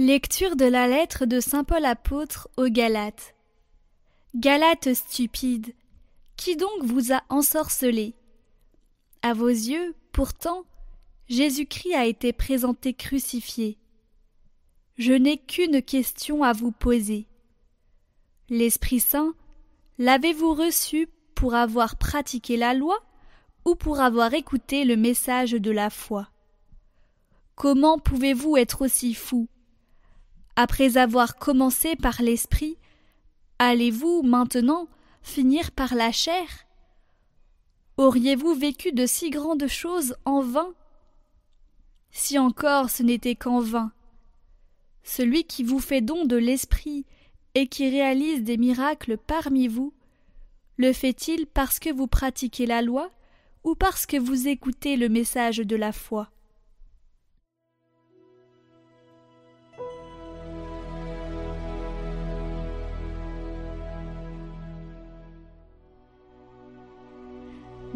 Lecture de la lettre de Saint Paul apôtre aux Galates. Galates stupides, qui donc vous a ensorcelé? À vos yeux, pourtant, Jésus-Christ a été présenté crucifié. Je n'ai qu'une question à vous poser. L'Esprit Saint, l'avez-vous reçu pour avoir pratiqué la loi ou pour avoir écouté le message de la foi? Comment pouvez-vous être aussi fou? Après avoir commencé par l'Esprit, allez-vous maintenant finir par la chair? Auriez-vous vécu de si grandes choses en vain? Si encore ce n'était qu'en vain. Celui qui vous fait don de l'Esprit et qui réalise des miracles parmi vous, le fait-il parce que vous pratiquez la loi ou parce que vous écoutez le message de la foi?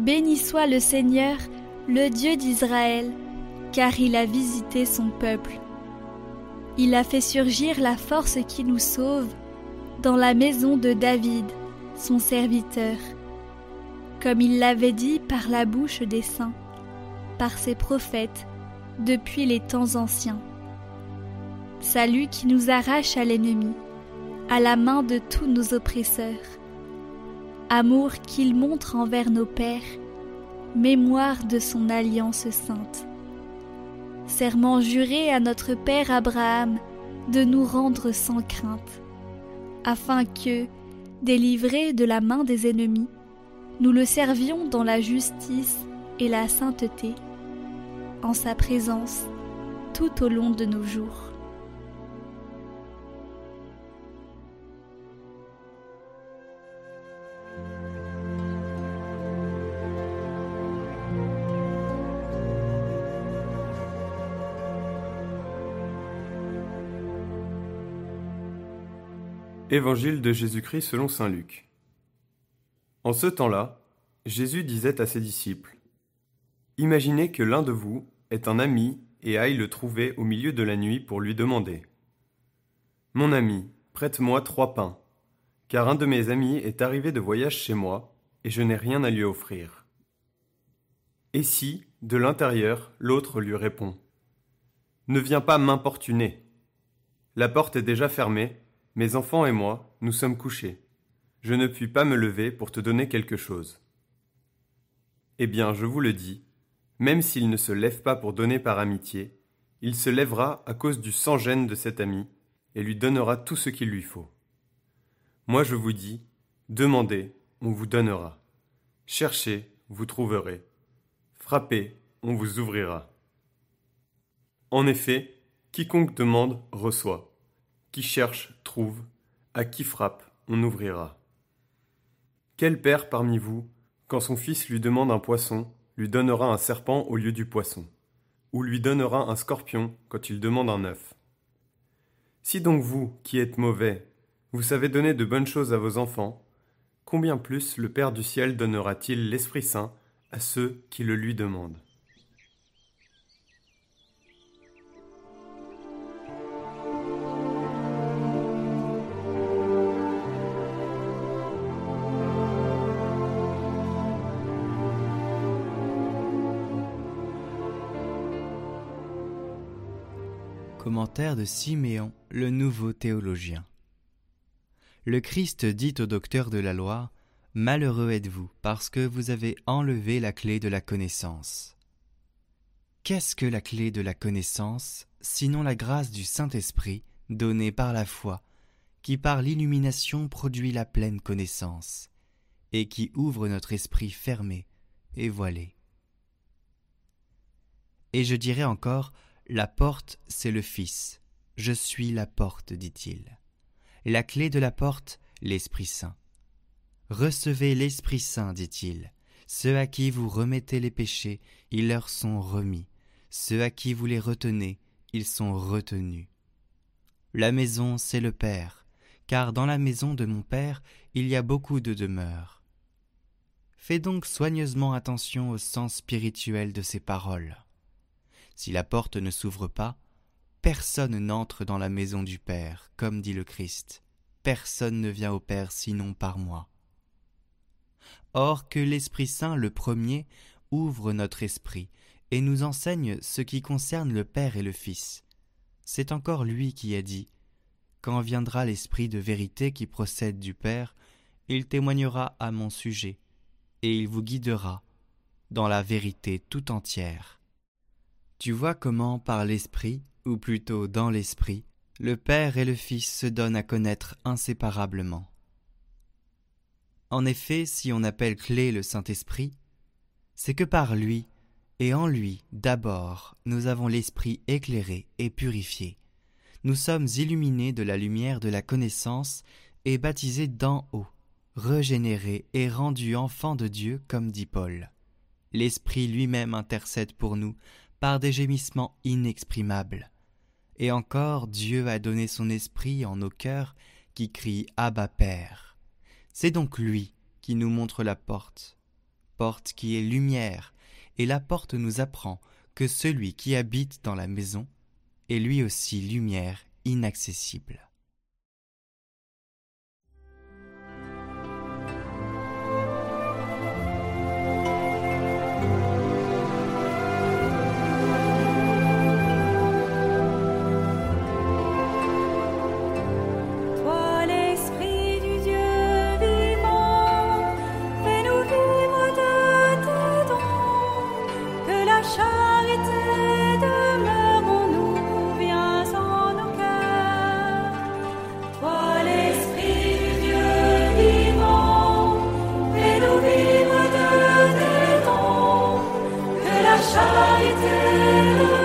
Béni soit le Seigneur, le Dieu d'Israël, car il a visité son peuple. Il a fait surgir la force qui nous sauve dans la maison de David, son serviteur, comme il l'avait dit par la bouche des saints, par ses prophètes, depuis les temps anciens. Salut qui nous arrache à l'ennemi, à la main de tous nos oppresseurs amour qu'il montre envers nos pères, mémoire de son alliance sainte. Serment juré à notre Père Abraham de nous rendre sans crainte, afin que, délivrés de la main des ennemis, nous le servions dans la justice et la sainteté, en sa présence tout au long de nos jours. Évangile de Jésus-Christ selon Saint Luc. En ce temps-là, Jésus disait à ses disciples Imaginez que l'un de vous est un ami et aille le trouver au milieu de la nuit pour lui demander Mon ami, prête-moi trois pains, car un de mes amis est arrivé de voyage chez moi et je n'ai rien à lui offrir. Et si, de l'intérieur, l'autre lui répond Ne viens pas m'importuner. La porte est déjà fermée mes enfants et moi, nous sommes couchés. Je ne puis pas me lever pour te donner quelque chose. Eh bien, je vous le dis, même s'il ne se lève pas pour donner par amitié, il se lèvera à cause du sans-gêne de cet ami, et lui donnera tout ce qu'il lui faut. Moi je vous dis, demandez, on vous donnera. Cherchez, vous trouverez. Frappez, on vous ouvrira. En effet, quiconque demande reçoit. Qui cherche, trouve, à qui frappe, on ouvrira. Quel père parmi vous, quand son fils lui demande un poisson, lui donnera un serpent au lieu du poisson, ou lui donnera un scorpion quand il demande un œuf? Si donc vous, qui êtes mauvais, vous savez donner de bonnes choses à vos enfants, combien plus le Père du ciel donnera-t-il l'Esprit Saint à ceux qui le lui demandent? Commentaire de Siméon, le nouveau théologien. Le Christ dit au docteur de la loi Malheureux êtes-vous, parce que vous avez enlevé la clé de la connaissance. Qu'est-ce que la clé de la connaissance, sinon la grâce du Saint-Esprit donnée par la foi, qui par l'illumination produit la pleine connaissance, et qui ouvre notre esprit fermé et voilé? Et je dirais encore la porte, c'est le Fils. Je suis la porte, dit-il. La clé de la porte, l'Esprit Saint. Recevez l'Esprit Saint, dit-il. Ceux à qui vous remettez les péchés, ils leur sont remis. Ceux à qui vous les retenez, ils sont retenus. La maison, c'est le Père, car dans la maison de mon Père, il y a beaucoup de demeures. Fais donc soigneusement attention au sens spirituel de ces paroles. Si la porte ne s'ouvre pas, Personne n'entre dans la maison du Père, comme dit le Christ. Personne ne vient au Père sinon par moi. Or que l'Esprit Saint, le premier, ouvre notre esprit et nous enseigne ce qui concerne le Père et le Fils. C'est encore lui qui a dit Quand viendra l'Esprit de vérité qui procède du Père, il témoignera à mon sujet, et il vous guidera dans la vérité tout entière. Tu vois comment par l'Esprit, ou plutôt dans l'Esprit, le Père et le Fils se donnent à connaître inséparablement. En effet, si on appelle clé le Saint-Esprit, c'est que par lui et en lui d'abord nous avons l'Esprit éclairé et purifié. Nous sommes illuminés de la lumière de la connaissance et baptisés d'en haut, régénérés et rendus enfants de Dieu comme dit Paul. L'Esprit lui-même intercède pour nous par des gémissements inexprimables. Et encore Dieu a donné son esprit en nos cœurs qui crie Abba Père. C'est donc lui qui nous montre la porte, porte qui est lumière, et la porte nous apprend que celui qui habite dans la maison est lui aussi lumière inaccessible. Scheitel.